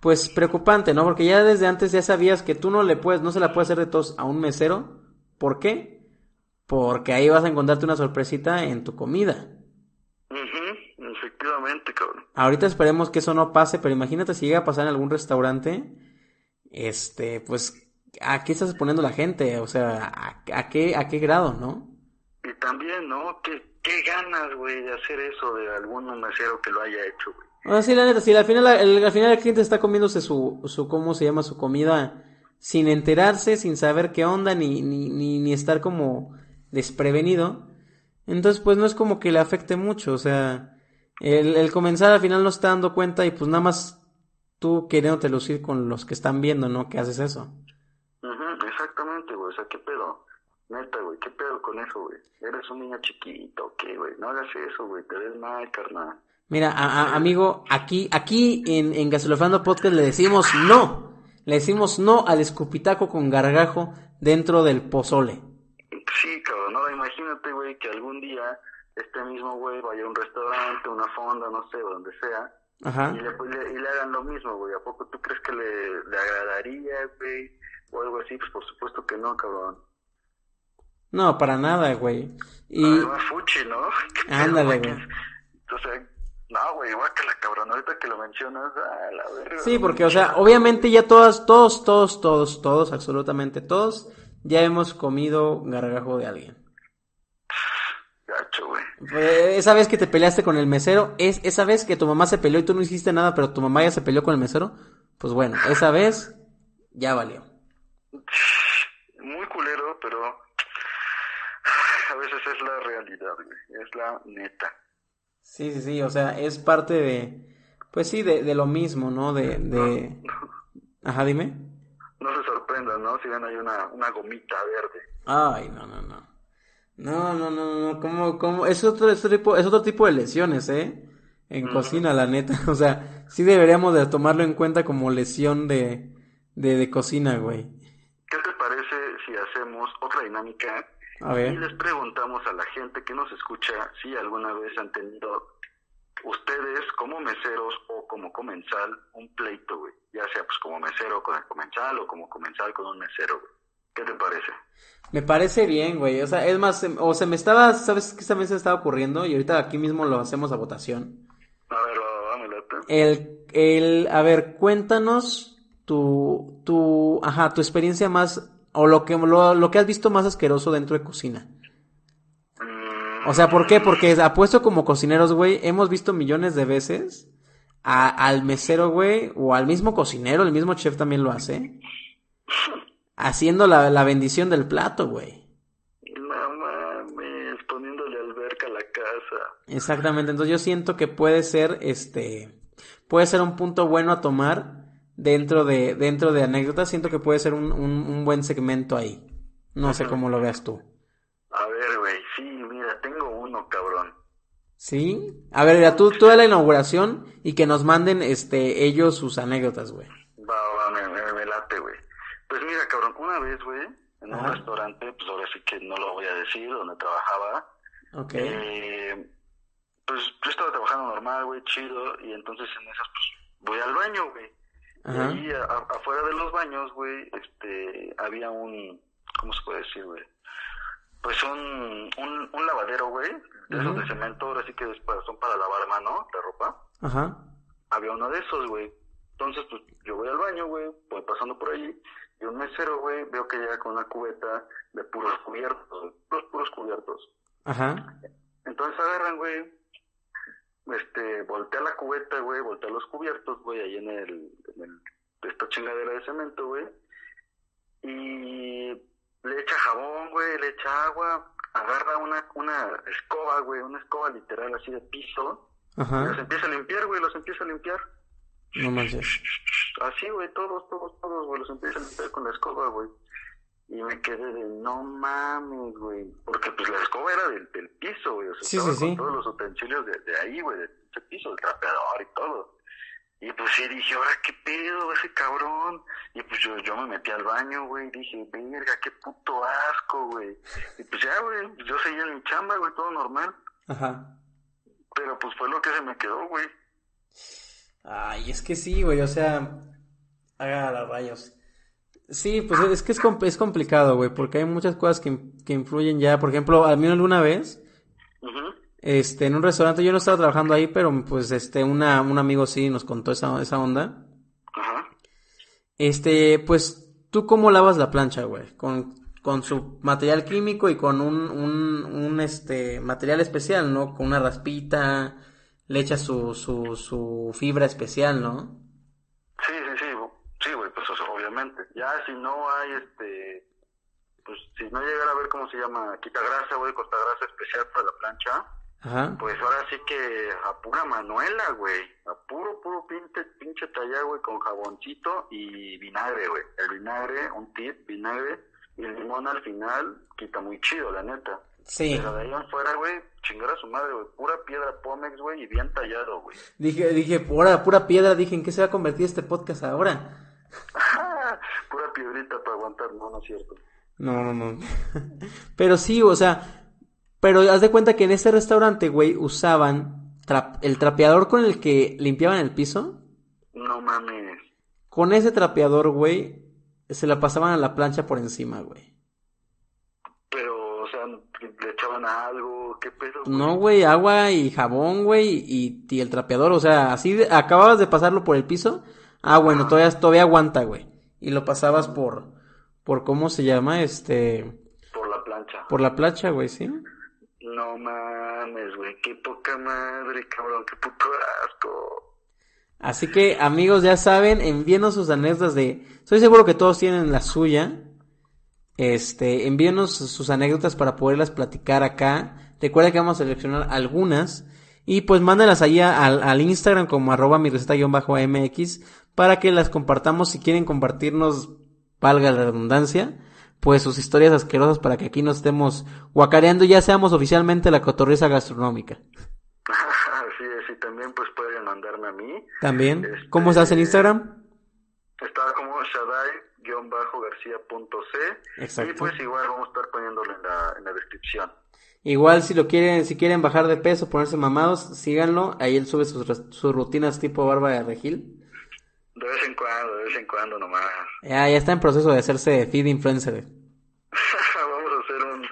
pues preocupante, ¿no? Porque ya desde antes ya sabías que tú no le puedes, no se la puede hacer de tos a un mesero. ¿Por qué? Porque ahí vas a encontrarte una sorpresita en tu comida. efectivamente, cabrón. Ahorita esperemos que eso no pase, pero imagínate si llega a pasar en algún restaurante, este, pues, ¿a qué estás poniendo la gente? O sea, ¿a, qué, a qué grado, no? Y también, ¿no? ¿Qué, qué ganas, güey, de hacer eso de algún mesero que lo haya hecho, güey? Ah, sí, la neta, sí, al final, el, al final el cliente está comiéndose su, su, ¿cómo se llama? Su comida sin enterarse, sin saber qué onda, ni, ni, ni, ni estar como desprevenido. Entonces, pues no es como que le afecte mucho, o sea, el, el comenzar al final no está dando cuenta y pues nada más tú queriéndote lucir con los que están viendo, ¿no? Que haces eso. exactamente, güey, o sea, ¿qué pedo? Neta, güey, ¿qué pedo con eso, güey? Eres un niño chiquito, ¿qué, güey? No hagas eso, güey, te ves mal, carnal. Mira, a, amigo, aquí, aquí en, en Gasolofando Podcast le decimos no. Le decimos no al escupitaco con gargajo dentro del pozole. Sí, cabrón, no, imagínate, güey, que algún día este mismo güey vaya a un restaurante, una fonda, no sé, donde sea, Ajá. Y, le, y le hagan lo mismo, güey. ¿A poco tú crees que le, le agradaría, güey? O algo así, pues por supuesto que no, cabrón. No, para nada, güey. Y... Además, fuchi, ¿no? [LAUGHS] Ándale, güey. Entonces, no, güey, la cabrón, ahorita que lo mencionas, a la verga. Sí, porque, o sea, obviamente ya todas, todos, todos, todos, todos, absolutamente todos, ya hemos comido gargajo de alguien. Gacho, güey. esa vez que te peleaste con el mesero, es esa vez que tu mamá se peleó y tú no hiciste nada, pero tu mamá ya se peleó con el mesero, pues bueno, esa vez ya valió. Muy culero, pero a veces es la realidad, güey, es la neta. Sí, sí, sí, o sea, es parte de, pues sí, de, de lo mismo, ¿no? De, de... Ajá, dime. No se sorprendan, ¿no? Si ven ahí una, una gomita verde. Ay, no, no, no. No, no, no, no, ¿cómo, cómo? Es otro, es otro tipo, es otro tipo de lesiones, ¿eh? En cocina, la neta. [LAUGHS] O sea, sí deberíamos de tomarlo en cuenta como lesión de, de, de cocina, güey. ¿Qué te parece si hacemos otra dinámica y les preguntamos a la gente que nos escucha si alguna vez han tenido ustedes como meseros o como comensal un pleito, güey. Ya sea pues como mesero con el comensal o como comensal con un mesero, güey. ¿Qué te parece? Me parece bien, güey. O sea, es más, o se me estaba, ¿sabes qué también se estaba ocurriendo? Y ahorita aquí mismo lo hacemos a votación. A ver, dámelo. El, el, a ver, cuéntanos tu, tu, ajá, tu experiencia más o lo que, lo, que has visto más asqueroso dentro de cocina. O sea, ¿por qué? Porque apuesto como cocineros, güey, hemos visto millones de veces al mesero, güey, o al mismo cocinero, el mismo chef también lo hace, [LAUGHS] haciendo la, la bendición del plato, güey. No mames, poniéndole alberca a la casa. Exactamente, entonces yo siento que puede ser, este, puede ser un punto bueno a tomar dentro de, dentro de anécdotas, siento que puede ser un, un, buen segmento ahí. No sé cómo lo veas tú. A ver, güey, sí, mira, tengo uno, cabrón. ¿Sí? A ver, mira, tú, tú de la inauguración y que nos manden este ellos sus anécdotas, güey. Va, va, me, me, late, güey. Pues mira, cabrón, una vez, güey, en un restaurante, pues ahora sí que no lo voy a decir, donde trabajaba. Ok. Eh, pues yo estaba trabajando normal, güey, chido, y entonces en esas, pues voy al baño, güey. Y ahí afuera de los baños, güey, este, había un, ¿cómo se puede decir, güey? Pues un, un, un lavadero, güey, de esos de cemento, ahora sí que son para lavar mano, la ropa. Ajá. Había uno de esos, güey. Entonces, pues yo voy al baño, güey, voy pasando por ahí, y un mesero, güey, veo que llega con una cubeta de puros cubiertos, puros, puros cubiertos. Ajá. Entonces agarran, güey, este, voltea la cubeta, güey, voltea los cubiertos, güey, ahí en el, en el, esta chingadera de cemento, güey, y le echa jabón, güey, le echa agua, agarra una, una escoba, güey, una escoba literal así de piso, Ajá. y los empieza a limpiar, güey, los empieza a limpiar. No manches. Así, güey, todos, todos, todos, güey, los empieza a limpiar con la escoba, güey. Y me quedé de, no mames, güey. Porque pues la escoba era del, del piso, güey. O sea, sí, sí, con todos los utensilios de, de ahí, güey, del piso, el trapeador y todo. Y pues sí dije, ahora qué pedo ese cabrón. Y pues yo, yo me metí al baño, güey, dije, verga, qué puto asco, güey. Y pues ya, güey, yo seguía en mi chamba, güey, todo normal. Ajá. Pero pues fue lo que se me quedó, güey. Ay, es que sí, güey, o sea, haga los rayos. Sí, pues es que es, es complicado, güey, porque hay muchas cosas que, que influyen ya. Por ejemplo, al menos alguna vez, este, en un restaurante, yo no estaba trabajando ahí, pero pues este, una, un amigo sí nos contó esa, esa onda. Ajá. Este, pues, ¿tú cómo lavas la plancha, güey? Con, con su material químico y con un, un, un, este, material especial, ¿no? Con una raspita, le echas su, su, su fibra especial, ¿no? Sí, sí, sí, sí, güey, pues obviamente. Ya si no hay, este, pues si no llegara a ver cómo se llama, quita grasa, güey, costa grasa especial para la plancha, Ajá. Pues ahora sí que a pura manuela, güey. A puro, puro pinche, pinche talla, güey, con jaboncito y vinagre, güey. El vinagre, un tip, vinagre y el limón al final quita muy chido, la neta. Sí. Pero de ahí afuera, güey, chingar a su madre, güey. Pura piedra Pomex, güey, y bien tallado, güey. Dije, dije, pura, pura piedra, dije, ¿en qué se va a convertir este podcast ahora? [LAUGHS] pura piedrita para aguantar, no, no es cierto. No, no, no. [LAUGHS] Pero sí, o sea, pero haz de cuenta que en ese restaurante, güey, usaban el trapeador con el que limpiaban el piso. No mames. Con ese trapeador, güey, se la pasaban a la plancha por encima, güey. Le echaban algo, ¿qué pedo? No, güey, agua y jabón, güey, y, y, el trapeador, o sea, así acababas de pasarlo por el piso. Ah, bueno, todavía, todavía aguanta, güey. Y lo pasabas por, por, ¿cómo se llama? Este... Por la plancha. Por la plancha, güey, ¿sí? No mames, güey, qué poca madre, cabrón, qué puto asco. Así que, amigos, ya saben, envíenos sus anécdotas de... Estoy seguro que todos tienen la suya. Este, envíenos sus anécdotas para poderlas platicar acá. Recuerda que vamos a seleccionar algunas. Y pues mándalas ahí al, al Instagram como arroba mi receta-mx para que las compartamos si quieren compartirnos, valga la redundancia pues sus historias asquerosas para que aquí no estemos guacareando y ya seamos oficialmente la cotorriza gastronómica. [LAUGHS] Sí, sí, también pues pueden mandarme a mí. También. Este, ¿Cómo estás en Instagram? Está como Shadai-garcía.c Exacto. y pues igual vamos a estar poniéndolo en la, en la descripción. Igual si lo quieren, si quieren bajar de peso, ponerse mamados, síganlo. Ahí él sube sus, sus rutinas tipo barba de regil. De vez en cuando, de vez en cuando nomás. Ya, ya está en proceso de hacerse feed influencer. [LAUGHS] [LAUGHS] Vamos a hacer un,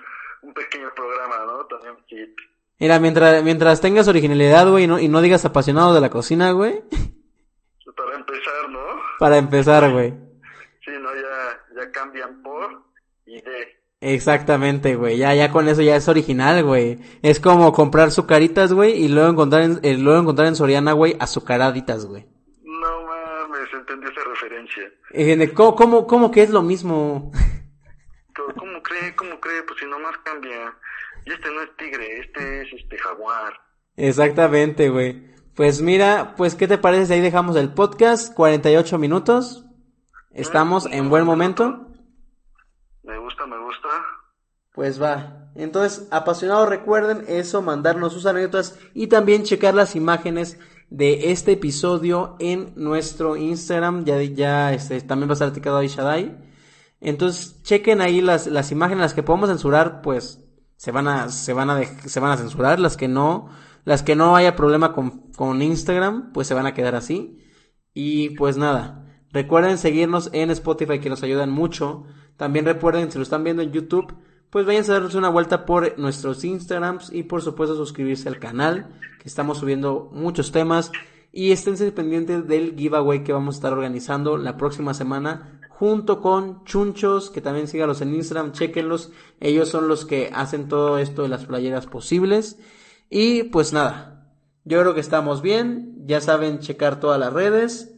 un pequeño programa, ¿no? También Mira, mientras, mientras tengas originalidad, güey, y no, y no digas apasionado de la cocina, güey. Para empezar, ¿no? Güey. Sí, no, ya, ya cambian por y de. Exactamente, güey. Ya, ya con eso ya es original, güey. Es como comprar sucaritas, güey, y luego encontrar en, eh, luego encontrar en Soriana, güey, azucaraditas, güey. ¿cómo, cómo, cómo que es lo mismo? ¿Cómo cree? ¿Cómo cree? Pues si nomás cambia. Y este no es tigre, este es este jaguar. Exactamente, güey. Pues mira, pues ¿qué te parece si ahí dejamos el podcast? 48 minutos. Estamos en buen momento. Me gusta, me gusta. Pues va. Entonces, apasionados, recuerden eso, mandarnos sus anécdotas y también checar las imágenes de este episodio en nuestro Instagram. Ya, ya este, también va a estar etiquetado ahí Shadai. Entonces, chequen ahí las, las imágenes, las que podemos censurar, pues se van a, se van a, se van a censurar. Las que no, las que no haya problema con, con Instagram, pues se van a quedar así. Y pues nada. Recuerden seguirnos en Spotify que nos ayudan mucho. También recuerden, si lo están viendo en YouTube, pues vayan a darse una vuelta por nuestros Instagrams y por supuesto suscribirse al canal, que estamos subiendo muchos temas. Y esténse pendientes del giveaway que vamos a estar organizando la próxima semana junto con Chunchos, que también sígalos en Instagram, chequenlos. Ellos son los que hacen todo esto de las playeras posibles. Y pues nada, Yo creo que estamos bien, ya saben checar todas las redes.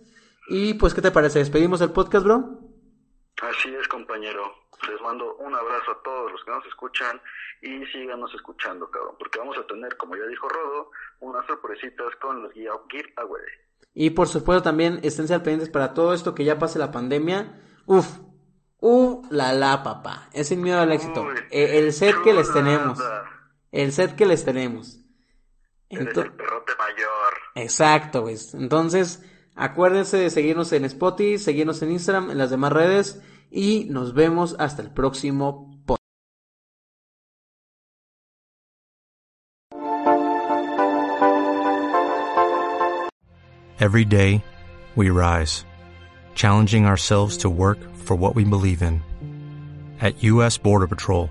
Y pues, ¿qué te parece? ¿Despedimos el podcast, bro? Así es, compañero. Les mando un abrazo a todos los que nos escuchan y síganos escuchando, cabrón, porque vamos a tener, como ya dijo Rodo, unas sorpresitas con los giveaway. Y por supuesto también esténse al pendientes para todo esto que ya pase la pandemia. Uf, uh, la la, papá. Es el miedo al éxito. E, el, set que les tenemos. El set que les tenemos. el perrote mayor. Exacto, pues. Entonces, acuérdense de seguirnos en Spotify, seguirnos en Instagram, en las demás redes. Y nos vemos hasta el próximo podcast. Every day, we rise, challenging ourselves to work for what we believe in. At U.S. Border Patrol,